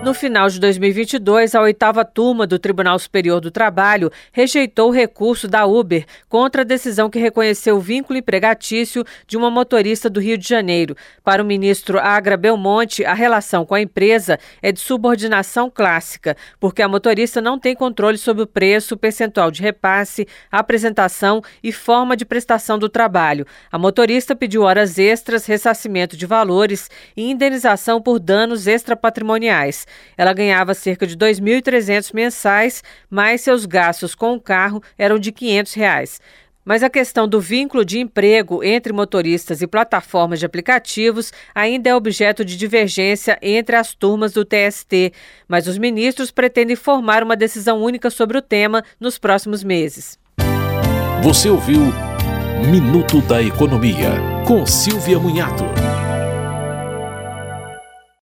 No final de 2022, a oitava turma do Tribunal Superior do Trabalho rejeitou o recurso da Uber contra a decisão que reconheceu o vínculo empregatício de uma motorista do Rio de Janeiro. Para o ministro Agra Belmonte, a relação com a empresa é de subordinação clássica, porque a motorista não tem controle sobre o preço, percentual de repasse, apresentação e forma de prestação do trabalho. A motorista pediu horas extras, ressarcimento de valores e indenização por danos extrapatrimoniais. Ela ganhava cerca de 2.300 mensais, mas seus gastos com o carro eram de 500 reais. Mas a questão do vínculo de emprego entre motoristas e plataformas de aplicativos ainda é objeto de divergência entre as turmas do TST. Mas os ministros pretendem formar uma decisão única sobre o tema nos próximos meses. Você ouviu Minuto da Economia, com Silvia Munhato.